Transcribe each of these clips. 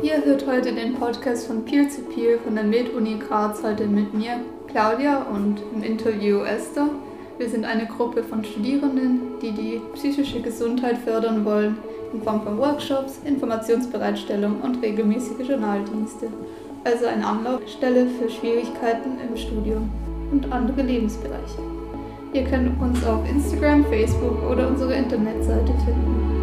Ihr hört heute den Podcast von Peer to Peer von der Med-Uni Graz heute mit mir, Claudia, und im Interview Esther. Wir sind eine Gruppe von Studierenden, die die psychische Gesundheit fördern wollen, in Form von Workshops, Informationsbereitstellung und regelmäßige Journaldienste. Also eine Anlaufstelle für Schwierigkeiten im Studium und andere Lebensbereiche. Ihr könnt uns auf Instagram, Facebook oder unsere Internetseite finden.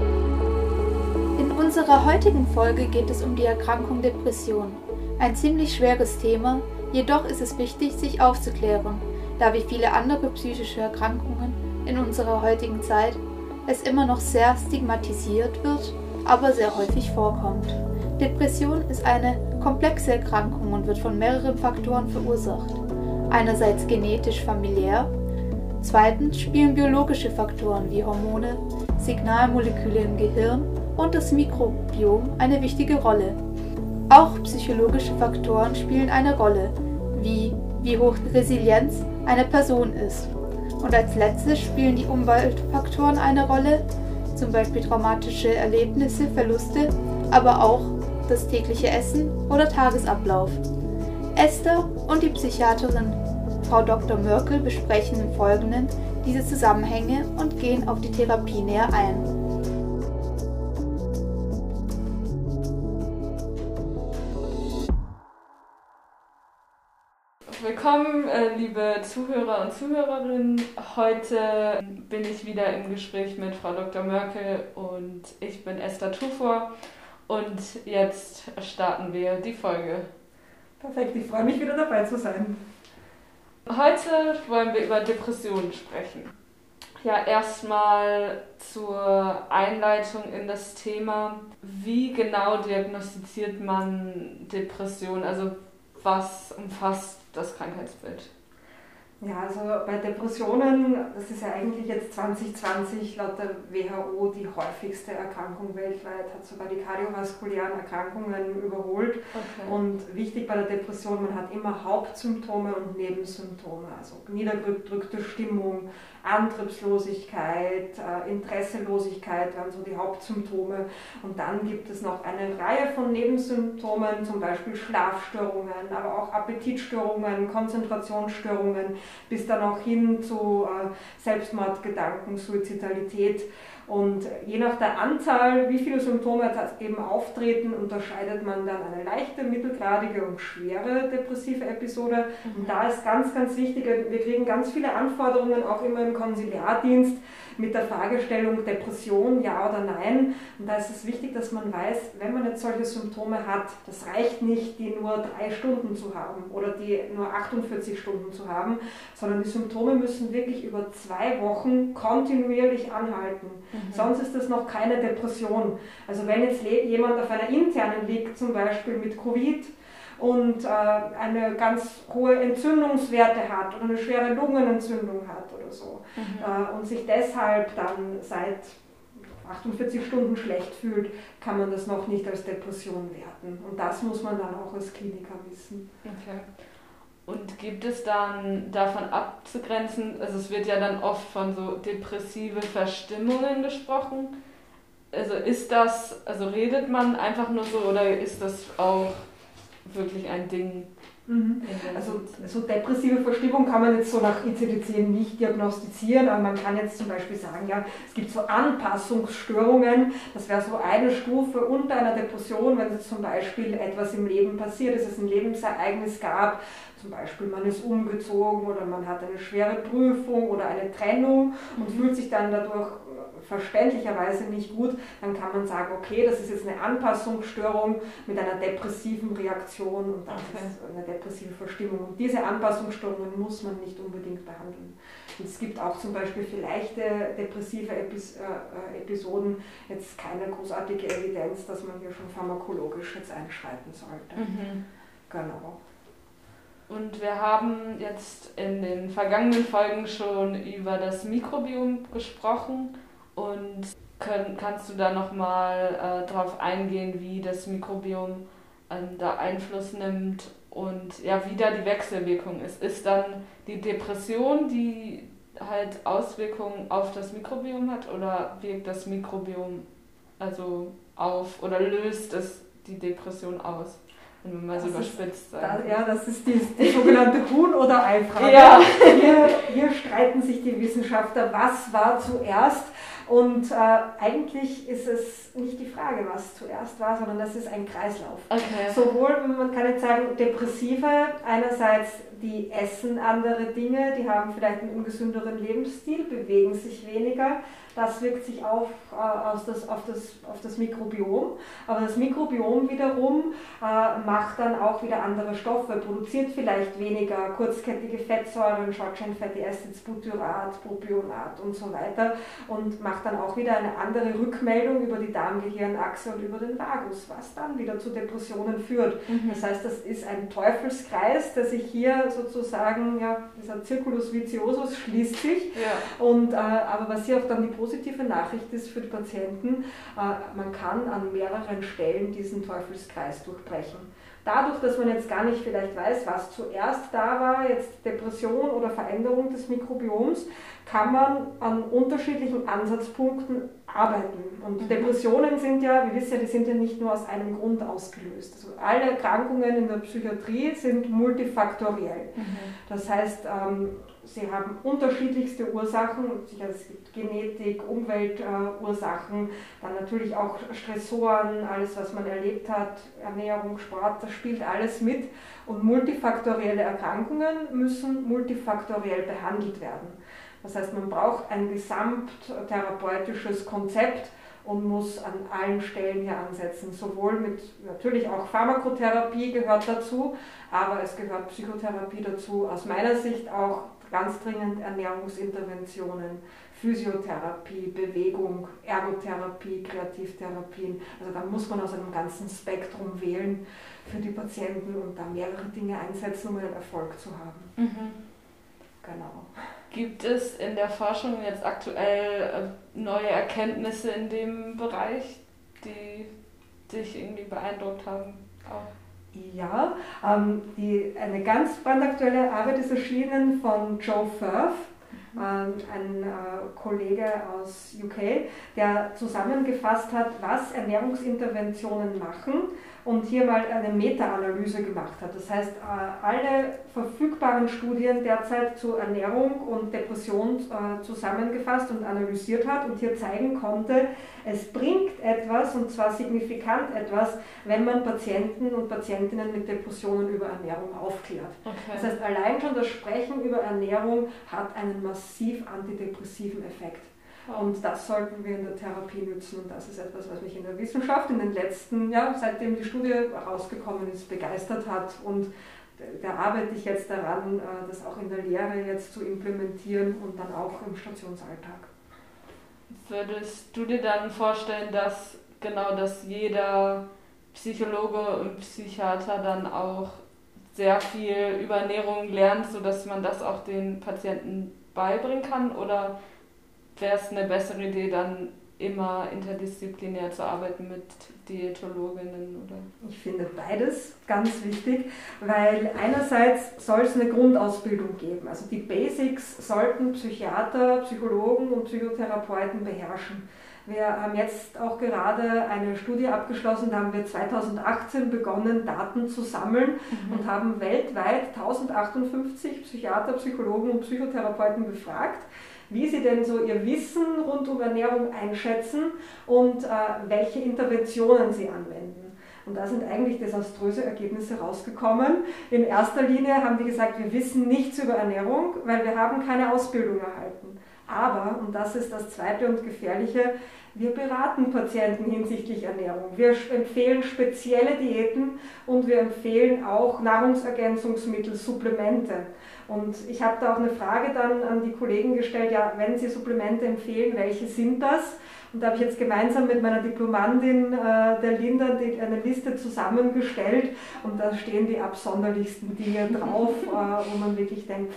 In unserer heutigen Folge geht es um die Erkrankung Depression. Ein ziemlich schweres Thema, jedoch ist es wichtig, sich aufzuklären, da wie viele andere psychische Erkrankungen in unserer heutigen Zeit es immer noch sehr stigmatisiert wird, aber sehr häufig vorkommt. Depression ist eine komplexe Erkrankung und wird von mehreren Faktoren verursacht. Einerseits genetisch familiär, zweitens spielen biologische Faktoren wie Hormone, Signalmoleküle im Gehirn und das Mikrobiom eine wichtige Rolle. Auch psychologische Faktoren spielen eine Rolle, wie wie hoch Resilienz eine Person ist. Und als letztes spielen die Umweltfaktoren eine Rolle, zum Beispiel traumatische Erlebnisse, Verluste, aber auch das tägliche Essen oder Tagesablauf. Esther und die Psychiaterin Frau Dr. Mörkel besprechen im Folgenden diese Zusammenhänge und gehen auf die Therapie näher ein. Willkommen, äh, liebe Zuhörer und Zuhörerinnen. Heute bin ich wieder im Gespräch mit Frau Dr. Mörkel und ich bin Esther Tufor. Und jetzt starten wir die Folge. Perfekt, ich freue mich wieder dabei zu sein. Heute wollen wir über Depressionen sprechen. Ja, erstmal zur Einleitung in das Thema. Wie genau diagnostiziert man Depression? Also was umfasst das Krankheitsbild? Ja, also bei Depressionen, das ist ja eigentlich jetzt 2020 laut der WHO die häufigste Erkrankung weltweit, hat sogar die kardiovaskulären Erkrankungen überholt. Okay. Und wichtig bei der Depression, man hat immer Hauptsymptome und Nebensymptome, also niedergedrückte Stimmung, Antriebslosigkeit, äh, Interesselosigkeit waren so die Hauptsymptome. Und dann gibt es noch eine Reihe von Nebensymptomen, zum Beispiel Schlafstörungen, aber auch Appetitstörungen, Konzentrationsstörungen, bis dann auch hin zu äh, Selbstmordgedanken, Suizidalität. Und je nach der Anzahl, wie viele Symptome eben auftreten, unterscheidet man dann eine leichte, mittelgradige und schwere depressive Episode. Mhm. Und da ist ganz, ganz wichtig, wir kriegen ganz viele Anforderungen auch immer im Konsiliardienst mit der Fragestellung Depression, ja oder nein. Und da ist es wichtig, dass man weiß, wenn man jetzt solche Symptome hat, das reicht nicht, die nur drei Stunden zu haben oder die nur 48 Stunden zu haben, sondern die Symptome müssen wirklich über zwei Wochen kontinuierlich anhalten. Mhm. Sonst ist das noch keine Depression. Also wenn jetzt jemand auf einer internen liegt, zum Beispiel mit Covid, und äh, eine ganz hohe Entzündungswerte hat oder eine schwere Lungenentzündung hat oder so mhm. äh, und sich deshalb dann seit 48 Stunden schlecht fühlt, kann man das noch nicht als Depression werten. Und das muss man dann auch als Kliniker wissen. Okay. Und gibt es dann davon abzugrenzen, also es wird ja dann oft von so depressive Verstimmungen gesprochen. Also ist das, also redet man einfach nur so oder ist das auch wirklich ein Ding? Mhm. Also so depressive Verstimmung kann man jetzt so nach ICD-10 nicht diagnostizieren, aber man kann jetzt zum Beispiel sagen, ja, es gibt so Anpassungsstörungen, das wäre so eine Stufe unter einer Depression, wenn es zum Beispiel etwas im Leben passiert ist, es ein Lebensereignis gab, zum Beispiel man ist umgezogen oder man hat eine schwere Prüfung oder eine Trennung und fühlt sich dann dadurch verständlicherweise nicht gut, dann kann man sagen, okay, das ist jetzt eine Anpassungsstörung mit einer depressiven Reaktion und das okay. ist eine depressive Verstimmung. Und diese Anpassungsstörungen muss man nicht unbedingt behandeln. Und es gibt auch zum Beispiel für leichte depressive Epis äh, Episoden jetzt keine großartige Evidenz, dass man hier schon pharmakologisch jetzt einschreiten sollte. Mhm. Genau. Und wir haben jetzt in den vergangenen Folgen schon über das Mikrobiom gesprochen. Und können, kannst du da nochmal äh, drauf eingehen, wie das Mikrobiom ähm, da Einfluss nimmt und ja, wie da die Wechselwirkung ist? Ist dann die Depression, die halt Auswirkungen auf das Mikrobiom hat oder wirkt das Mikrobiom also auf oder löst es die Depression aus? Wenn man so überspitzt sagt. Ja, das ist die, die sogenannte Huhn- oder Ei-Frage. Ja. Hier, hier streiten sich die Wissenschaftler, was war zuerst und äh, eigentlich ist es nicht die Frage, was zuerst war, sondern das ist ein Kreislauf. Okay. Sowohl, man kann jetzt sagen, Depressive, einerseits die essen andere Dinge, die haben vielleicht einen ungesünderen Lebensstil, bewegen sich weniger, das wirkt sich auf, äh, das, auf, das, auf das Mikrobiom. Aber das Mikrobiom wiederum äh, macht dann auch wieder andere Stoffe, produziert vielleicht weniger kurzkettige Fettsäuren, Short Chain Fatty Acids, Butyrat, Propionat und so weiter und macht dann auch wieder eine andere Rückmeldung über die Darm-Gehirn-Achse und über den Vagus, was dann wieder zu Depressionen führt. Mhm. Das heißt, das ist ein Teufelskreis, der sich hier sozusagen, ja, dieser Circulus viciosus schließt sich. Ja. Und, äh, aber was hier auch dann die positive Nachricht ist für die Patienten, äh, man kann an mehreren Stellen diesen Teufelskreis durchbrechen. Dadurch, dass man jetzt gar nicht vielleicht weiß, was zuerst da war, jetzt Depression oder Veränderung des Mikrobioms, kann man an unterschiedlichen Ansatzpunkten arbeiten. Und mhm. Depressionen sind ja, wir wissen ja, die sind ja nicht nur aus einem Grund ausgelöst. Also alle Erkrankungen in der Psychiatrie sind multifaktoriell. Mhm. Das heißt, ähm, sie haben unterschiedlichste Ursachen. Es gibt Genetik, Umweltursachen, dann natürlich auch Stressoren, alles, was man erlebt hat, Ernährung, Sport, das spielt alles mit. Und multifaktorielle Erkrankungen müssen multifaktoriell behandelt werden. Das heißt, man braucht ein gesamttherapeutisches Konzept und muss an allen Stellen hier ansetzen. Sowohl mit, natürlich auch Pharmakotherapie gehört dazu, aber es gehört Psychotherapie dazu. Aus meiner Sicht auch ganz dringend Ernährungsinterventionen, Physiotherapie, Bewegung, Ergotherapie, Kreativtherapien. Also da muss man aus einem ganzen Spektrum wählen für die Patienten und da mehrere Dinge einsetzen, um einen Erfolg zu haben. Mhm. Genau. Gibt es in der Forschung jetzt aktuell äh, neue Erkenntnisse in dem Bereich, die dich irgendwie beeindruckt haben? Auch? Ja, ähm, die, eine ganz brandaktuelle Arbeit ist erschienen von Joe Firth, mhm. ein äh, Kollege aus UK, der zusammengefasst hat, was Ernährungsinterventionen machen und hier mal eine Meta-Analyse gemacht hat. Das heißt, äh, alle verfügbaren Studien derzeit zur Ernährung und Depression äh, zusammengefasst und analysiert hat und hier zeigen konnte, es bringt etwas und zwar signifikant etwas, wenn man Patienten und Patientinnen mit Depressionen über Ernährung aufklärt. Okay. Das heißt, allein schon das Sprechen über Ernährung hat einen massiv antidepressiven Effekt. Und das sollten wir in der Therapie nützen. Und das ist etwas, was mich in der Wissenschaft in den letzten, ja, seitdem die Studie rausgekommen ist, begeistert hat. Und da arbeite ich jetzt daran, äh, das auch in der Lehre jetzt zu implementieren und dann auch im Stationsalltag. Würdest du dir dann vorstellen, dass genau dass jeder Psychologe und Psychiater dann auch sehr viel über Ernährung lernt, sodass man das auch den Patienten beibringen kann? Oder wäre es eine bessere Idee, dann immer interdisziplinär zu arbeiten mit Diätologinnen oder? Ich finde beides ganz wichtig, weil einerseits soll es eine Grundausbildung geben. Also die Basics sollten Psychiater, Psychologen und Psychotherapeuten beherrschen. Wir haben jetzt auch gerade eine Studie abgeschlossen, da haben wir 2018 begonnen, Daten zu sammeln mhm. und haben weltweit 1058 Psychiater, Psychologen und Psychotherapeuten befragt wie sie denn so ihr Wissen rund um Ernährung einschätzen und äh, welche Interventionen sie anwenden. Und da sind eigentlich desaströse Ergebnisse rausgekommen. In erster Linie haben die gesagt, wir wissen nichts über Ernährung, weil wir haben keine Ausbildung erhalten. Aber, und das ist das zweite und gefährliche, wir beraten Patienten hinsichtlich Ernährung. Wir empfehlen spezielle Diäten und wir empfehlen auch Nahrungsergänzungsmittel, Supplemente. Und ich habe da auch eine Frage dann an die Kollegen gestellt, ja, wenn Sie Supplemente empfehlen, welche sind das? Und da habe ich jetzt gemeinsam mit meiner Diplomandin, äh, der Linda, die, eine Liste zusammengestellt und da stehen die absonderlichsten Dinge drauf, äh, wo man wirklich denkt,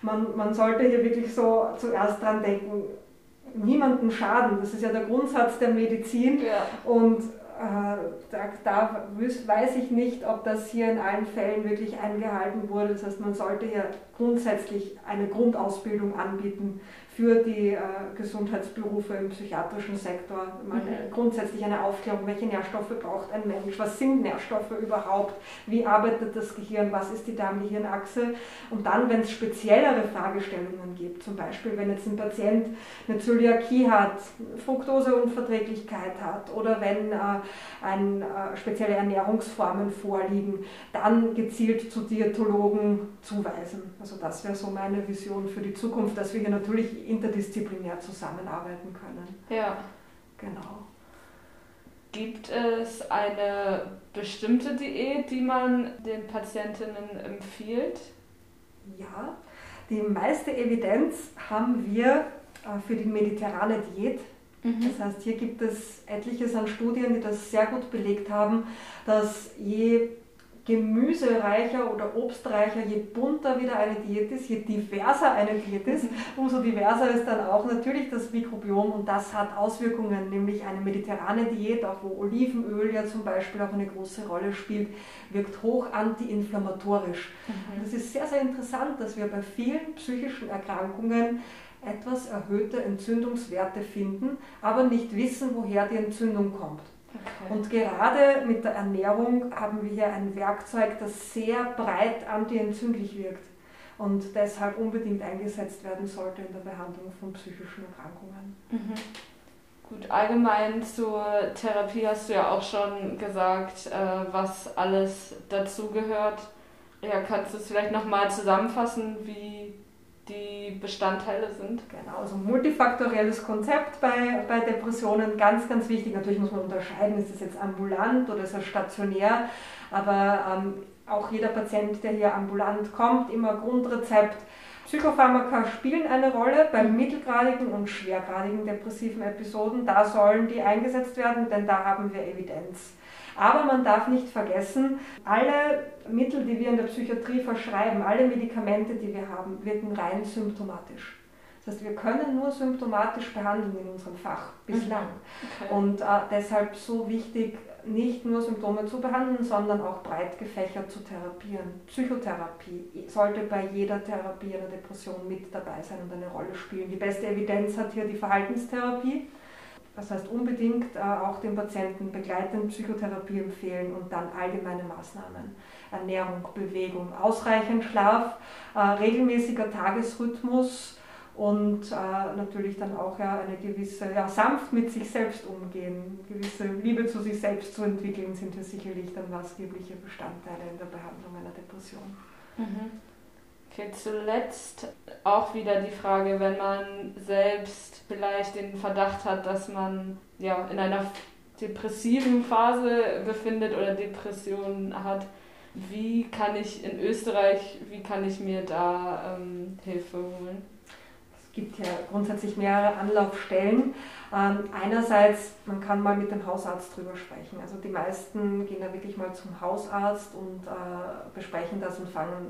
man, man sollte hier wirklich so zuerst dran denken, niemanden schaden. Das ist ja der Grundsatz der Medizin. Ja. Und da, da, weiß ich nicht, ob das hier in allen Fällen wirklich eingehalten wurde. Das heißt, man sollte hier grundsätzlich eine Grundausbildung anbieten für die äh, Gesundheitsberufe im psychiatrischen Sektor. Meine, mhm. Grundsätzlich eine Aufklärung, welche Nährstoffe braucht ein Mensch, was sind Nährstoffe überhaupt, wie arbeitet das Gehirn, was ist die Darm-Gehirn-Achse. Und dann, wenn es speziellere Fragestellungen gibt, zum Beispiel wenn jetzt ein Patient eine Zöliakie hat, Fructoseunverträglichkeit hat oder wenn äh, ein, äh, spezielle Ernährungsformen vorliegen, dann gezielt zu Diätologen zuweisen. Also das wäre so meine Vision für die Zukunft, dass wir hier natürlich interdisziplinär zusammenarbeiten können. Ja. Genau. Gibt es eine bestimmte Diät, die man den Patientinnen empfiehlt? Ja, die meiste Evidenz haben wir äh, für die mediterrane Diät. Mhm. Das heißt, hier gibt es etliches an Studien, die das sehr gut belegt haben, dass je gemüsereicher oder obstreicher, je bunter wieder eine Diät ist, je diverser eine Diät ist, umso diverser ist dann auch natürlich das Mikrobiom und das hat Auswirkungen, nämlich eine mediterrane Diät, auch wo Olivenöl ja zum Beispiel auch eine große Rolle spielt, wirkt hoch antiinflammatorisch. Mhm. Das ist sehr, sehr interessant, dass wir bei vielen psychischen Erkrankungen etwas erhöhte Entzündungswerte finden, aber nicht wissen, woher die Entzündung kommt. Okay. Und gerade mit der Ernährung haben wir hier ein Werkzeug, das sehr breit antientzündlich wirkt und deshalb unbedingt eingesetzt werden sollte in der Behandlung von psychischen Erkrankungen. Mhm. Gut, allgemein zur Therapie hast du ja auch schon gesagt, äh, was alles dazugehört. Ja, kannst du es vielleicht nochmal zusammenfassen, wie die Bestandteile sind. Genau, also multifaktorielles Konzept bei, bei Depressionen, ganz, ganz wichtig. Natürlich muss man unterscheiden, ist das jetzt ambulant oder ist das stationär, aber ähm, auch jeder Patient, der hier ambulant kommt, immer Grundrezept. Psychopharmaka spielen eine Rolle bei mittelgradigen und schwergradigen depressiven Episoden. Da sollen die eingesetzt werden, denn da haben wir Evidenz. Aber man darf nicht vergessen, alle Mittel, die wir in der Psychiatrie verschreiben, alle Medikamente, die wir haben, wirken rein symptomatisch. Das heißt, wir können nur symptomatisch behandeln in unserem Fach bislang. Mhm. Okay. Und äh, deshalb so wichtig, nicht nur Symptome zu behandeln, sondern auch breit gefächert zu therapieren. Psychotherapie sollte bei jeder Therapie einer Depression mit dabei sein und eine Rolle spielen. Die beste Evidenz hat hier die Verhaltenstherapie. Das heißt, unbedingt äh, auch den Patienten begleitend Psychotherapie empfehlen und dann allgemeine Maßnahmen. Ernährung, Bewegung, ausreichend Schlaf, äh, regelmäßiger Tagesrhythmus und äh, natürlich dann auch eine gewisse, ja, sanft mit sich selbst umgehen, gewisse Liebe zu sich selbst zu entwickeln, sind ja sicherlich dann maßgebliche Bestandteile in der Behandlung einer Depression. Mhm. Okay, zuletzt auch wieder die Frage, wenn man selbst vielleicht den Verdacht hat, dass man ja in einer depressiven Phase befindet oder Depressionen hat, wie kann ich in Österreich, wie kann ich mir da ähm, Hilfe holen? Es gibt ja grundsätzlich mehrere Anlaufstellen. Ähm, einerseits, man kann mal mit dem Hausarzt drüber sprechen. Also die meisten gehen da wirklich mal zum Hausarzt und äh, besprechen das und fangen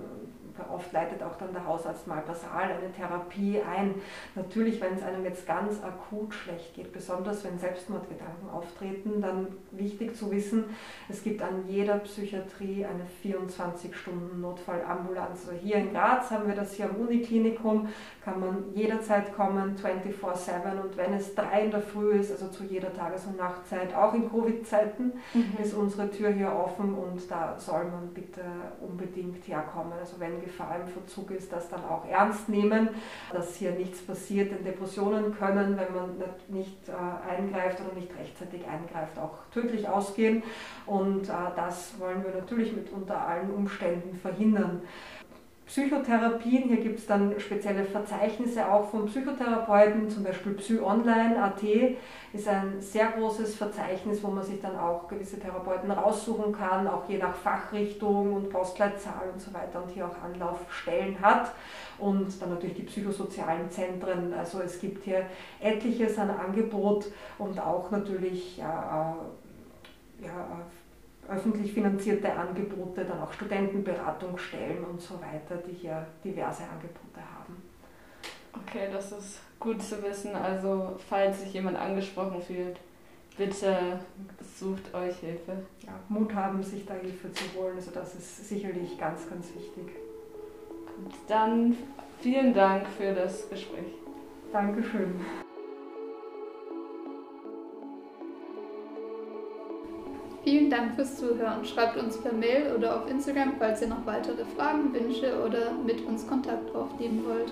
oft leitet auch dann der Hausarzt mal basal eine Therapie ein. Natürlich, wenn es einem jetzt ganz akut schlecht geht, besonders wenn Selbstmordgedanken auftreten, dann wichtig zu wissen, es gibt an jeder Psychiatrie eine 24-Stunden-Notfallambulanz. Also hier in Graz haben wir das hier am Uniklinikum, kann man jederzeit kommen, 24-7 und wenn es drei in der Früh ist, also zu jeder Tages- und Nachtzeit, auch in Covid-Zeiten, mhm. ist unsere Tür hier offen und da soll man bitte unbedingt herkommen. Also wenn Gefahr im Verzug ist, das dann auch ernst nehmen, dass hier nichts passiert. Denn Depressionen können, wenn man nicht äh, eingreift oder nicht rechtzeitig eingreift, auch tödlich ausgehen. Und äh, das wollen wir natürlich mit unter allen Umständen verhindern. Psychotherapien. Hier gibt es dann spezielle Verzeichnisse auch von Psychotherapeuten, zum Beispiel PsyOnline.at ist ein sehr großes Verzeichnis, wo man sich dann auch gewisse Therapeuten raussuchen kann, auch je nach Fachrichtung und Postleitzahl und so weiter und hier auch Anlaufstellen hat. Und dann natürlich die psychosozialen Zentren. Also es gibt hier etliches an Angebot und auch natürlich ja, äh, ja, öffentlich finanzierte Angebote, dann auch Studentenberatungsstellen und so weiter, die hier diverse Angebote haben. Okay, das ist gut zu wissen. Also falls sich jemand angesprochen fühlt, bitte sucht euch Hilfe. Ja, Mut haben, sich da Hilfe zu holen. Also das ist sicherlich ganz, ganz wichtig. Gut, dann vielen Dank für das Gespräch. Dankeschön. Vielen Dank fürs Zuhören. Schreibt uns per Mail oder auf Instagram, falls ihr noch weitere Fragen, Wünsche oder mit uns Kontakt aufnehmen wollt.